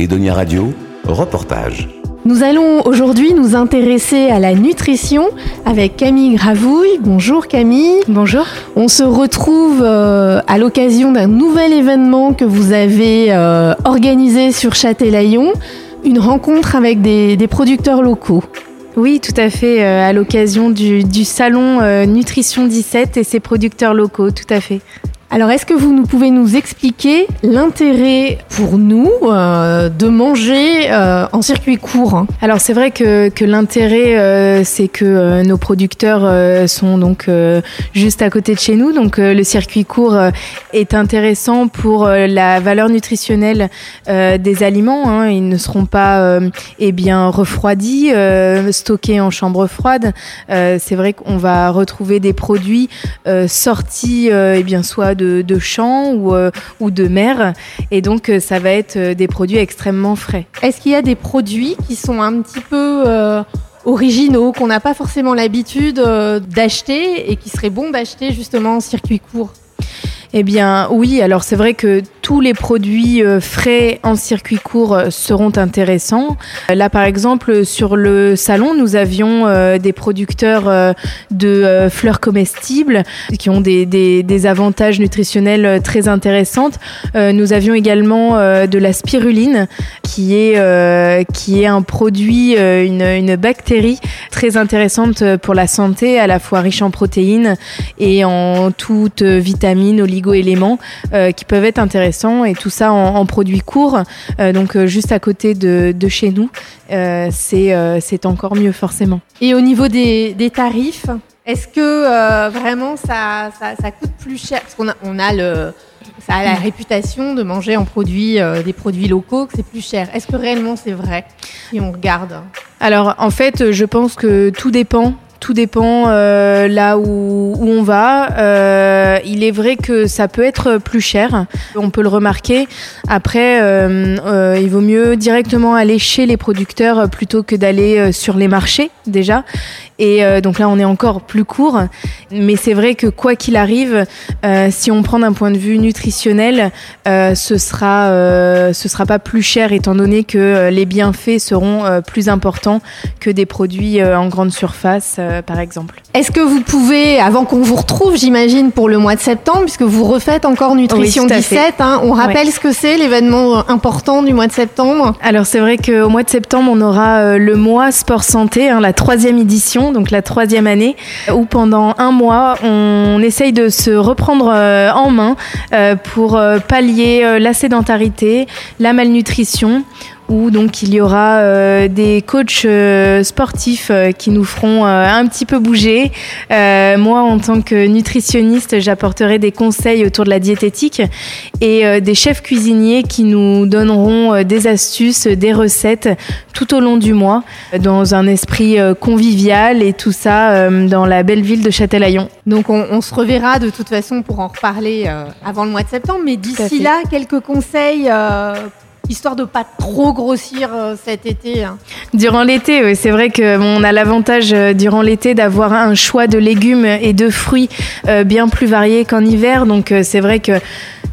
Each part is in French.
Edonia Radio, reportage. Nous allons aujourd'hui nous intéresser à la nutrition avec Camille Gravouille. Bonjour Camille. Bonjour. On se retrouve euh, à l'occasion d'un nouvel événement que vous avez euh, organisé sur Châtelaillon, une rencontre avec des, des producteurs locaux. Oui, tout à fait, euh, à l'occasion du, du salon euh, Nutrition 17 et ses producteurs locaux, tout à fait. Alors, est-ce que vous pouvez nous expliquer l'intérêt pour nous euh, de manger euh, en circuit court hein? Alors c'est vrai que, que l'intérêt, euh, c'est que nos producteurs sont donc juste à côté de chez nous, donc le circuit court est intéressant pour la valeur nutritionnelle des aliments. hein. Ils ne seront pas eh bien refroidis, stockés en chambre froide. C'est vrai qu'on va retrouver des produits sortis eh bien soit de, de champs ou, euh, ou de mer, et donc euh, ça va être euh, des produits extrêmement frais. Est-ce qu'il y a des produits qui sont un petit peu euh, originaux, qu'on n'a pas forcément l'habitude euh, d'acheter et qui seraient bons d'acheter justement en circuit court? Eh bien oui, alors c'est vrai que tous les produits euh, frais en circuit court euh, seront intéressants. Euh, Là par exemple sur le salon, nous avions des producteurs de fleurs comestibles qui ont des, avantages nutritionnels très intéressants. Nous avions également de la spiruline qui est, un produit, une, une bactérie très intéressante pour la santé, à la fois riche en protéines et en toutes vitamines, oligo-éléments qui peuvent être intéressants et tout ça en, en produits courts, euh, donc euh, juste à côté de, de chez nous, euh, c'est encore mieux forcément. Et au niveau des, des tarifs, est-ce que vraiment ça, ça, ça coûte plus cher? Parce qu'on a, on a le, ça a la réputation de manger en produits, euh, des produits locaux, que c'est plus cher. Est-ce que réellement c'est vrai? Si on regarde Alors en fait, je pense que tout dépend. Tout dépend euh, là où, où on va. Euh, il est vrai que ça peut être plus cher. On peut le remarquer. Après, euh, euh, il vaut mieux directement aller chez les producteurs plutôt que d'aller euh, sur les marchés déjà. Et euh, donc là, on est encore plus court. Mais c'est vrai que quoi qu'il arrive, euh, si on prend d'un point de vue nutritionnel, euh, ce sera euh, ce sera pas plus cher étant donné que euh, les bienfaits seront euh, plus importants que des produits en grande surface, par exemple. Est-ce que vous pouvez, avant qu'on vous retrouve, j'imagine, pour le mois de septembre, puisque vous refaites encore Nutrition Oui, tout à fait. 17, hein, on rappelle ce que c'est l'événement important du mois de septembre Alors c'est vrai qu'au mois de septembre, on aura euh, le mois sport santé, hein, la troisième édition, donc la troisième année, où pendant un mois, on essaye de se reprendre euh, en main euh, pour pallier la sédentarité, la malnutrition où donc il y aura euh, des coachs euh, sportifs euh, qui nous feront un petit peu bouger. Moi, en tant que nutritionniste, j'apporterai des conseils autour de la diététique et des chefs cuisiniers qui nous donneront des astuces, des recettes tout au long du mois, dans un esprit convivial et tout ça dans la belle ville de Châtelaillon. Donc on, on se reverra de toute façon pour en reparler avant le mois de septembre. Mais d'ici là, quelques conseils, histoire de pas trop grossir euh, cet été. hein. Durant l'été, oui, c'est vrai que on a l'avantage euh, durant l'été d'avoir un choix de légumes et de fruits euh, bien plus variés qu'en hiver. Donc c'est vrai que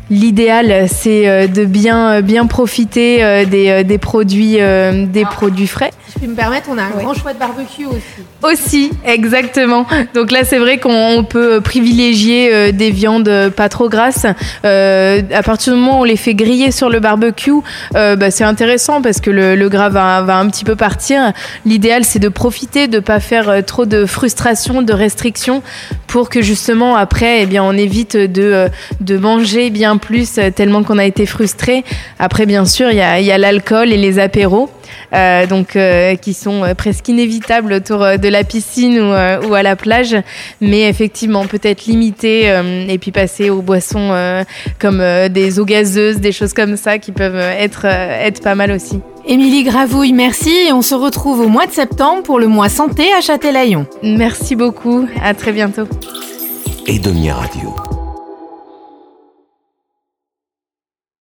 l'idéal c'est euh, de bien euh, bien profiter euh, des, des produits des Ah. produits frais. Si je peux me permettre, on a un grand choix de barbecue aussi. Aussi, exactement. Donc là, c'est vrai qu'on on peut privilégier des viandes pas trop grasses. Euh, à partir du moment où on les fait griller sur le barbecue, euh, bah, c'est intéressant parce que le, le gras va, va un petit peu partir. L'idéal, c'est de profiter, de pas faire trop de frustration, de restrictions, pour que justement après, eh bien, on évite de euh, de manger bien plus euh, tellement qu'on a été frustré. Après, bien sûr, il y a, y a l'alcool et les apéros. euh, donc euh, qui sont euh, presque inévitables autour de la piscine ou, euh, ou à la plage, mais effectivement peut-être limiter et puis passer aux boissons comme des eaux gazeuses, des choses comme ça qui peuvent être être pas mal aussi. Émilie Gravouille, merci. Et on se retrouve au mois de septembre pour le mois santé à Châtelaillon. Merci beaucoup, à très bientôt. Edonia Radio.